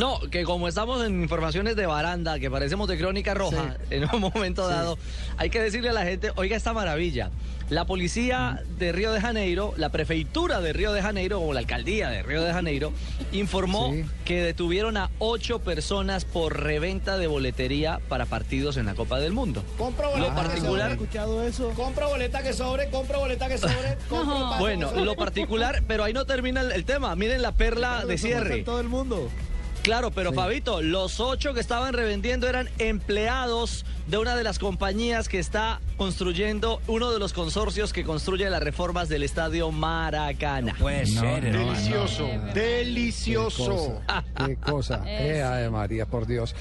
No, que como estamos en informaciones de baranda, que parecemos de crónica roja, en un momento dado, hay que decirle a la gente, oiga esta maravilla. La policía de Río de Janeiro, la prefeitura de Río de Janeiro, o la alcaldía de Río de Janeiro, informó Sí. que detuvieron a ocho personas por reventa de boletería para partidos en la Copa del Mundo. Compro Lo boleta que sobre. escuchado eso? Compro boleta que sobre, compro boleta que sobre, compro pase bueno, que sobre. lo particular, pero ahí no termina el, el tema. Miren la perla de cierre. Todo el mundo. Claro, pero Fabito, los ocho que estaban revendiendo eran empleados de una de las compañías que está construyendo uno de los consorcios que construye las reformas del estadio Maracana. Puede ser, hermano. Delicioso, delicioso. Qué cosa. Qué cosa. Eh, ay, María, por Dios.